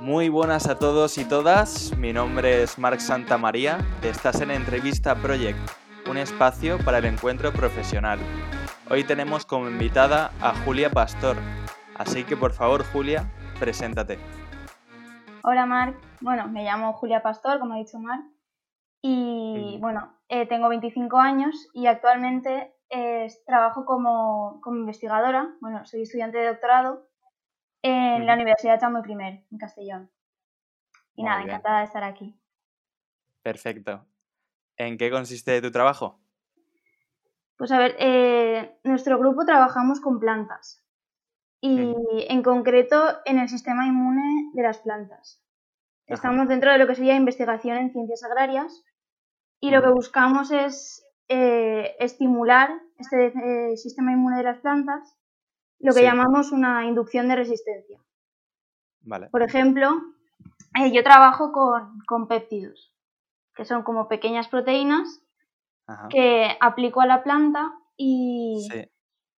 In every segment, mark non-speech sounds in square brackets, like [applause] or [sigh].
Muy buenas a todos y todas, mi nombre es Marc Santamaría, estás en Entrevista Project, un espacio para el encuentro profesional. Hoy tenemos como invitada a Julia Pastor, así que por favor Julia, preséntate. Hola Marc, bueno, me llamo Julia Pastor, como ha dicho Marc, y bueno, eh, tengo 25 años y actualmente eh, trabajo como, como, investigadora, bueno, soy estudiante de doctorado en la Universidad Chamoy I, en Castellón. Y nada, encantada de estar aquí. Perfecto. ¿En qué consiste tu trabajo? Pues a ver, eh, nuestro grupo trabajamos con plantas y en concreto en el sistema inmune de las plantas. Estamos dentro de lo que sería investigación en ciencias agrarias y lo que buscamos es eh, estimular este eh, sistema inmune de las plantas, lo que llamamos una inducción de resistencia. Vale. Por ejemplo, eh, yo trabajo con, con, péptidos, que son como pequeñas proteínas que aplico a la planta y,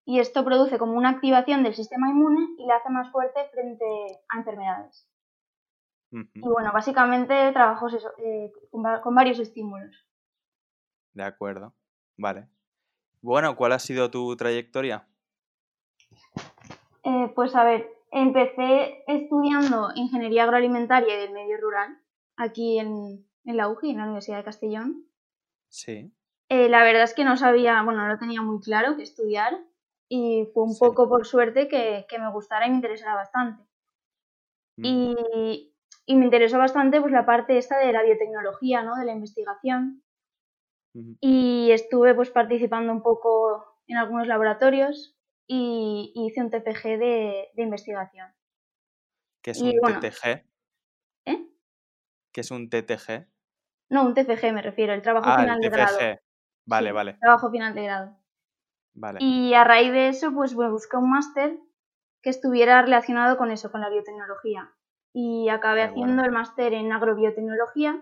y esto produce como una activación del sistema inmune y le hace más fuerte frente a enfermedades. Y bueno, básicamente trabajo con varios estímulos. De acuerdo, vale. Bueno, ¿cuál ha sido tu trayectoria? Eh, pues a ver, empecé estudiando ingeniería agroalimentaria y del medio rural aquí en, la UGI, en la Universidad de Castellón. Sí. Eh, la verdad es que no sabía, bueno, no lo tenía muy claro qué estudiar y fue un poco por suerte que, me gustara y me interesara bastante. Y, y, me interesó bastante pues la parte esta de la biotecnología, ¿no? De la investigación y estuve pues participando un poco en algunos laboratorios y, hice un TPG de, investigación. ¿Qué es un TTG? ¿Eh? ¿Qué es un TTG? No, un TFG me refiero, el trabajo ah, final de grado. Vale, vale. Trabajo final de grado. Vale. Y a raíz de eso, pues me busqué un máster que estuviera relacionado con eso, con la biotecnología. Y acabé haciendo el máster en agrobiotecnología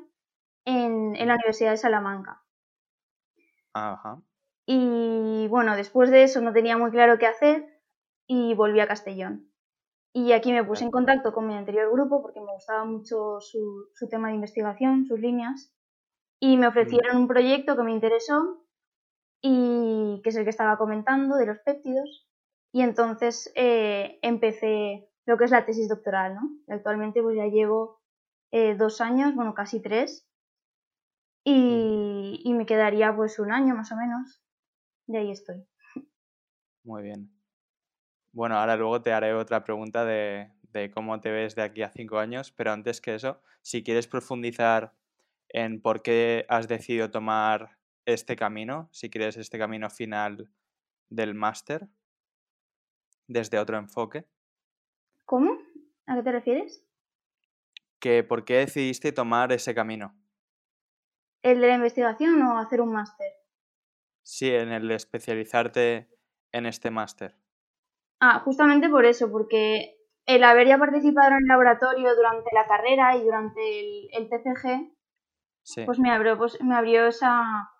en, en la Universidad de Salamanca. Y bueno, después de eso no tenía muy claro qué hacer y volví a Castellón. Y aquí me puse en contacto con mi anterior grupo porque me gustaba mucho su, tema de investigación, sus líneas, y me ofrecieron un proyecto que me interesó y que es el que estaba comentando de los péptidos. Y entonces eh, empecé lo que es la tesis doctoral, ¿no? Y actualmente pues ya llevo eh, dos años, bueno, casi tres, y, me quedaría pues un año más o menos. Y ahí estoy. Muy bien. Bueno, ahora luego te haré otra pregunta de, cómo te ves de aquí a cinco años, pero antes que eso, si quieres profundizar en por qué has decidido tomar este camino, si quieres este camino final del máster, desde otro enfoque. ¿Cómo? ¿A qué te refieres? Que por qué decidiste tomar ese camino. ¿El de la investigación o hacer un máster? Sí, en el de especializarte en este máster. Ah, justamente por eso, porque el haber ya participado en el laboratorio durante la carrera y durante el, TCG, pues me abrió, pues me abrió esa,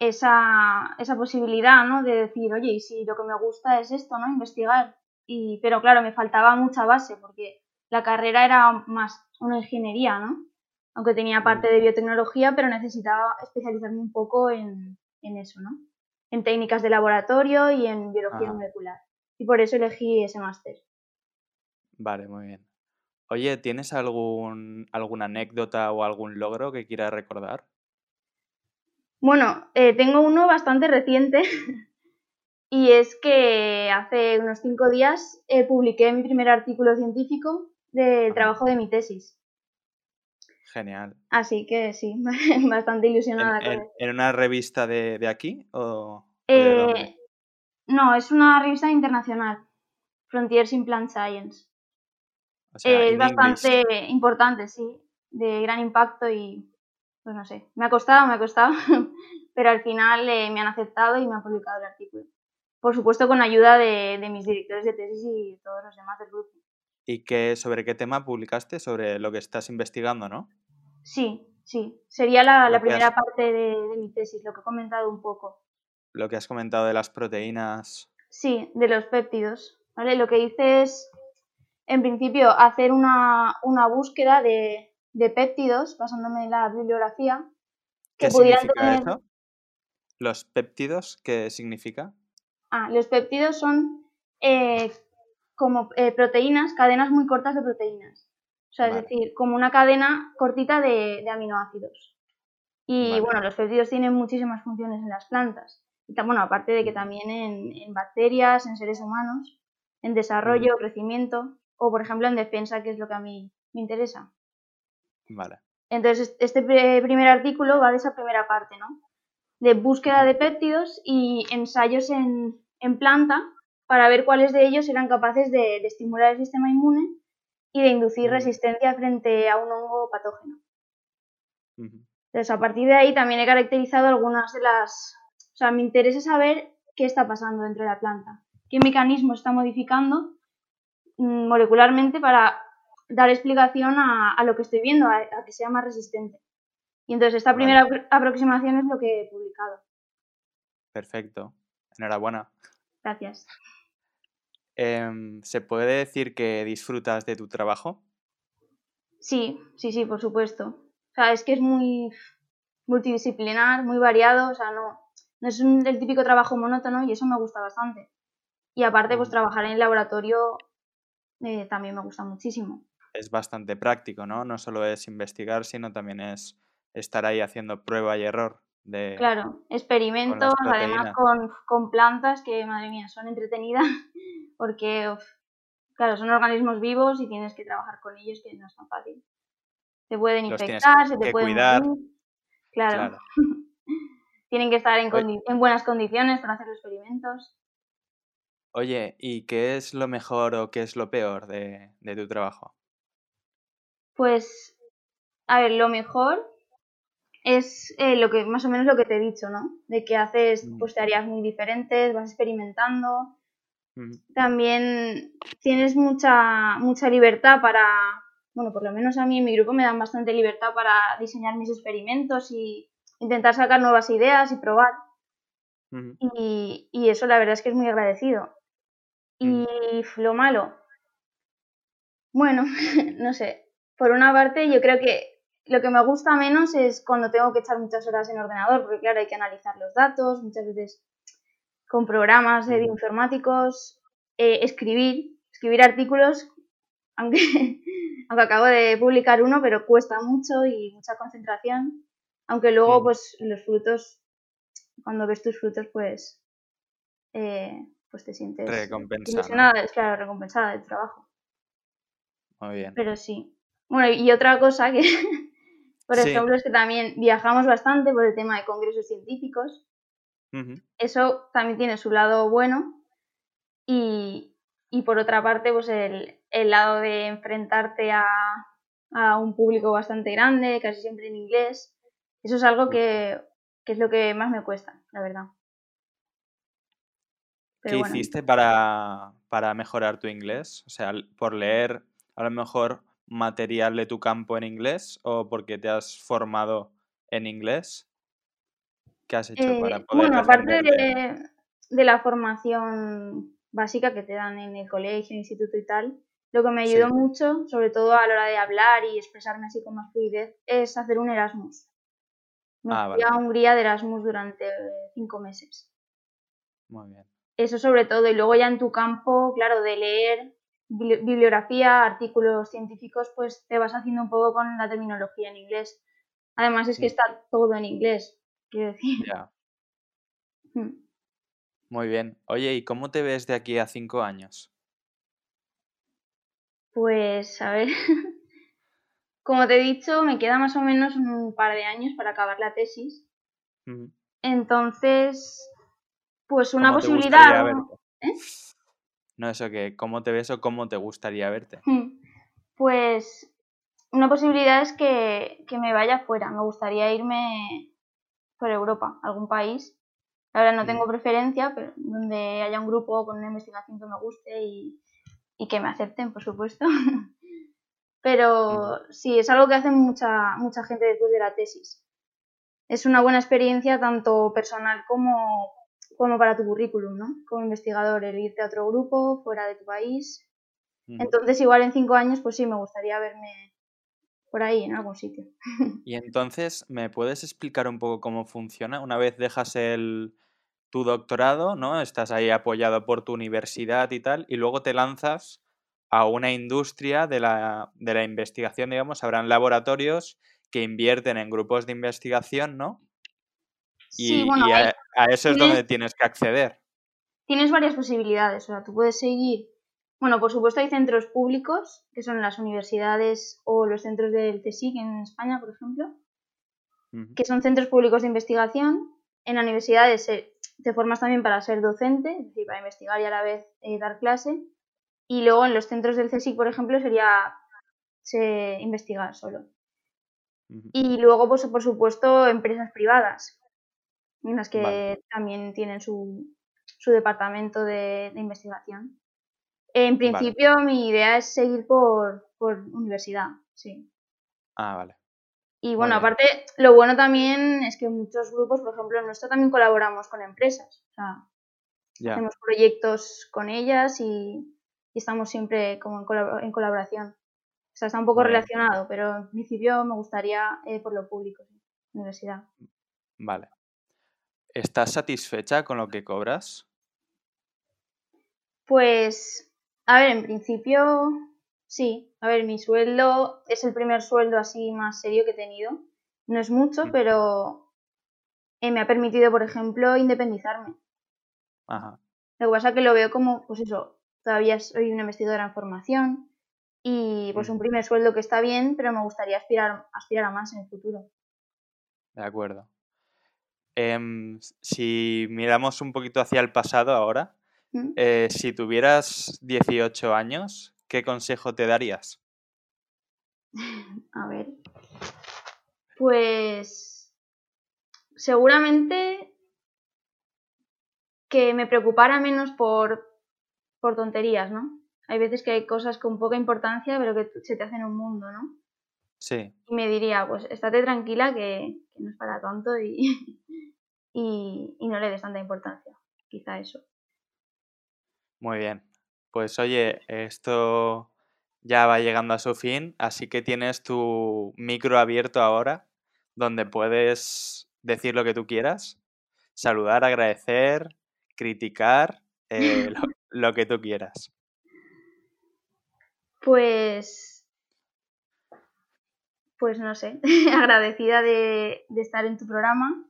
esa, esa posibilidad, ¿no? De decir, oye, y si lo que me gusta es esto, ¿no? Investigar. Y, pero claro, me faltaba mucha base, porque la carrera era más una ingeniería, ¿no? Aunque tenía parte de biotecnología, pero necesitaba especializarme un poco en, eso, ¿no? En técnicas de laboratorio y en biología molecular. Y por eso elegí ese máster. Vale, muy bien. Oye, ¿tienes algún, alguna anécdota o algún logro que quieras recordar? Bueno, eh, tengo uno bastante reciente [laughs] y es que hace unos cinco días eh, publiqué mi primer artículo científico del trabajo de mi tesis. Genial. Así que sí, [laughs] bastante ilusionada. ¿En, una revista de, aquí o, eh, No, es una revista internacional, Frontiers in Plant Science. es bastante importante, sí, de gran impacto y pues no sé, me ha costado, me ha costado, [laughs] pero al final eh, me han aceptado y me han publicado el artículo. Por supuesto con ayuda de, de mis directores de tesis y todos los demás del grupo. ¿Y qué, sobre qué tema publicaste? Sobre lo que estás investigando, ¿no? Sí, sí. Sería la, que primera has- parte de, de mi tesis, lo que he comentado un poco. Lo que has comentado de las proteínas. Sí, de los péptidos. ¿vale? Lo que hice es, en principio, hacer una, una búsqueda de, de péptidos basándome en la bibliografía que ¿Qué pudieran significa tener. eso? ¿Los péptidos qué significa? Ah, los péptidos son eh, como eh, proteínas, cadenas muy cortas de proteínas. O sea, Vale. es decir, como una cadena cortita de, de aminoácidos. Y Vale. bueno, los péptidos tienen muchísimas funciones en las plantas. Y bueno, aparte de que también en, en bacterias, en seres humanos, en desarrollo, crecimiento, o por ejemplo en defensa, que es lo que a mí me interesa. Vale. Entonces, este pri- primer artículo va de esa primera parte, ¿no? De búsqueda de péptidos y ensayos en, en planta para ver cuáles de ellos eran capaces de, de estimular el sistema inmune y de inducir resistencia frente a un hongo patógeno. Entonces, a partir de ahí también he caracterizado algunas de las... O sea, me interesa saber qué está pasando dentro de la planta, qué mecanismo está modificando mm, molecularmente para dar explicación a, a lo que estoy viendo, a, a que sea más resistente. Y entonces esta primera apro- aproximación es lo que he publicado. Perfecto. Enhorabuena. Gracias. Em, ¿se puede decir que disfrutas de tu trabajo? Sí, sí, sí, por supuesto. O sea, es que es muy multidisciplinar, muy variado, o sea, no, no es un- el típico trabajo monótono y eso me gusta bastante. Y aparte, pues Ujú. trabajar en el laboratorio eh, también me gusta muchísimo. Es bastante práctico, ¿no? No solo es investigar, sino también es estar ahí haciendo prueba y error de... Claro, experimentos, además con, con plantas que, madre mía, son entretenidas [laughs] porque, uf, claro, son organismos vivos y tienes que trabajar con ellos que no es tan fácil. Te pueden Los infectar, se te pueden cuidar. morir. Claro, Claro. [laughs] tienen que estar en, Oye. condi- en buenas condiciones para hacer los experimentos. Oye, ¿y qué es lo mejor o qué es lo peor de, de tu trabajo? Pues, a ver, lo mejor es eh, lo que más o menos lo que te he dicho, ¿no? De que haces Mm. pues tareas muy diferentes, vas experimentando. También tienes mucha mucha libertad para, bueno, por lo menos a mí en mi grupo me dan bastante libertad para diseñar mis experimentos y intentar sacar nuevas ideas y probar. Y, y eso la verdad es que es muy agradecido. Y lo malo, bueno, [laughs] no sé, por una parte yo creo que lo que me gusta menos es cuando tengo que echar muchas horas en ordenador, porque claro, hay que analizar los datos, muchas veces con programas eh, Ujú. informáticos, eh, escribir, escribir artículos, [laughs] aunque, aunque acabo de publicar uno, pero cuesta mucho y mucha concentración, aunque luego pues los frutos, cuando ves tus frutos pues, eh, pues te sientes Recompensa, ¿no? ilusionada, es claro, recompensada del trabajo. Muy bien. Pero sí. Bueno, y otra cosa que, [laughs] por Sí. ejemplo, es que también viajamos bastante por el tema de congresos científicos. Eso también tiene su lado bueno. Y, y por otra parte, pues el, el lado de enfrentarte a, a un público bastante grande, casi siempre en inglés. Eso es algo que, que es lo que más me cuesta, la verdad. Pero ¿Qué bueno. hiciste para, para mejorar tu inglés? O sea, por leer a lo mejor material de tu campo en inglés o porque te has formado en inglés. ¿Qué has hecho para Eh, poder bueno, aparte de, de la formación básica que te dan en el colegio, instituto y tal, lo que me ayudó Sí. mucho, sobre todo a la hora de hablar y expresarme así con más fluidez, es hacer un Erasmus. Me Ah, fui vale. a Hungría de Erasmus durante cinco meses. Muy bien. Eso sobre todo, y luego ya en tu campo, claro, de leer bibli- bibliografía, artículos científicos, pues te vas haciendo un poco con la terminología en inglés. Además es que está todo en inglés, quiero decir. Ya. Mm. Muy bien. Oye, ¿y cómo te ves de aquí a cinco años? Pues, a ver, [laughs] como te he dicho, me queda más o menos un par de años para acabar la tesis. Entonces, pues una ¿Cómo te posibilidad... ¿Eh? No, eso que, ¿cómo te ves o cómo te gustaría verte? Hmm. Pues una posibilidad es que, que me vaya fuera. Me gustaría irme por Europa, algún país. Verdad no tengo preferencia, pero donde haya un grupo con una investigación que me guste y, y que me acepten, por supuesto. [laughs] Pero sí, es algo que hace mucha, mucha gente después de la tesis. Es una buena experiencia tanto personal como, como para tu currículum, ¿no? Como investigador, el irte a otro grupo fuera de tu país. Entonces, igual en cinco años, pues sí, me gustaría verme por ahí, en algún sitio. [laughs] Y entonces, ¿me puedes explicar un poco cómo funciona? Una vez dejas el, tu doctorado, ¿no? Estás ahí apoyado por tu universidad y tal, y luego te lanzas a una industria de la, de la investigación, digamos, habrán laboratorios que invierten en grupos de investigación, ¿no? Y, a, eso es donde tienes que acceder. Tienes varias posibilidades, o sea, tú puedes seguir, bueno, por supuesto hay centros públicos, que son las universidades o los centros del CSIC en España, por ejemplo, que son centros públicos de investigación. En la universidad te formas también para ser docente, es decir, para investigar y a la vez eh, dar clase. Y luego en los centros del CSIC, por ejemplo, sería investigar solo. Y luego, pues, por supuesto, empresas privadas, en las que también tienen su, su departamento de, investigación. En principio, mi idea es seguir por, por universidad, sí. Ah, vale. Y bueno, aparte, lo bueno también es que muchos grupos, por ejemplo, en nuestro también colaboramos con empresas. O sea, hacemos proyectos con ellas y, estamos siempre como en, colaboración. O sea, está un poco relacionado, pero en principio me gustaría eh, por lo público, universidad. Vale. ¿Estás satisfecha con lo que cobras? Pues, a ver, en principio sí. A ver, mi sueldo es el primer sueldo así más serio que he tenido. No es mucho, mm. pero eh, me ha permitido, por ejemplo, independizarme. Ajá. Lo que pasa es que lo veo como, pues eso, todavía soy una investigadora en formación y pues un primer sueldo que está bien, pero me gustaría aspirar, aspirar a más en el futuro. De acuerdo. Em, si miramos un poquito hacia el pasado ahora, ¿Mm? eh, si tuvieras 18 años, ¿qué consejo te darías? [laughs] A ver. Pues seguramente que me preocupara menos por, por tonterías, ¿no? Hay veces que hay cosas con poca importancia, pero que se te hacen un mundo, ¿no? Sí. Y me diría, pues estate tranquila que, que no es para tanto y, [laughs] y, no le des tanta importancia. Quizá eso. Muy bien. Pues oye, esto ya va llegando a su fin, así que tienes tu micro abierto ahora, donde puedes decir lo que tú quieras, saludar, agradecer, criticar, eh, lo, [laughs] que tú quieras. Pues, pues no sé, [laughs] agradecida de, de estar en tu programa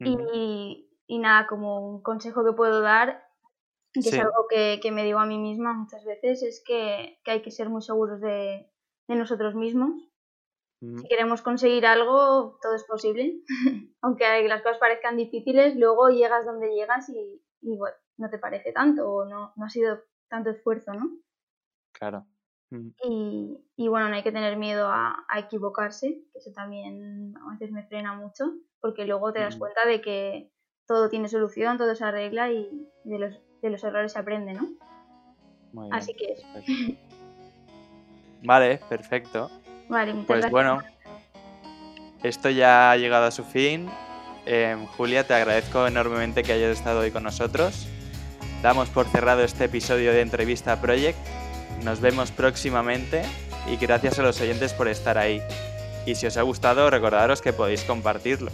y, nada, como un consejo que puedo dar, que es algo que, me digo a mí misma muchas veces, es que, hay que ser muy seguros de, nosotros mismos. Si queremos conseguir algo, todo es posible. [laughs] Aunque las cosas parezcan difíciles, luego llegas donde llegas y, bueno, no te parece tanto o no, no ha sido tanto esfuerzo, ¿no? Claro. Y, y, bueno, no hay que tener miedo a, equivocarse, que eso también a veces me frena mucho, porque luego te das cuenta de que todo tiene solución, todo se arregla y de los, de los errores se aprende, ¿no? Así que eso. [laughs] Vale, perfecto. Vale, muchas pues bueno, esto ya ha llegado a su fin. Em, Julia, te agradezco enormemente que hayas estado hoy con nosotros. Damos por cerrado este episodio de Entrevista Project nos vemos próximamente y gracias a los oyentes por estar ahí. Y si os ha gustado, recordaros que podéis compartirlo.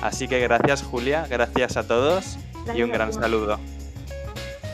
Así que gracias Julia, gracias a todos y un gran saludo.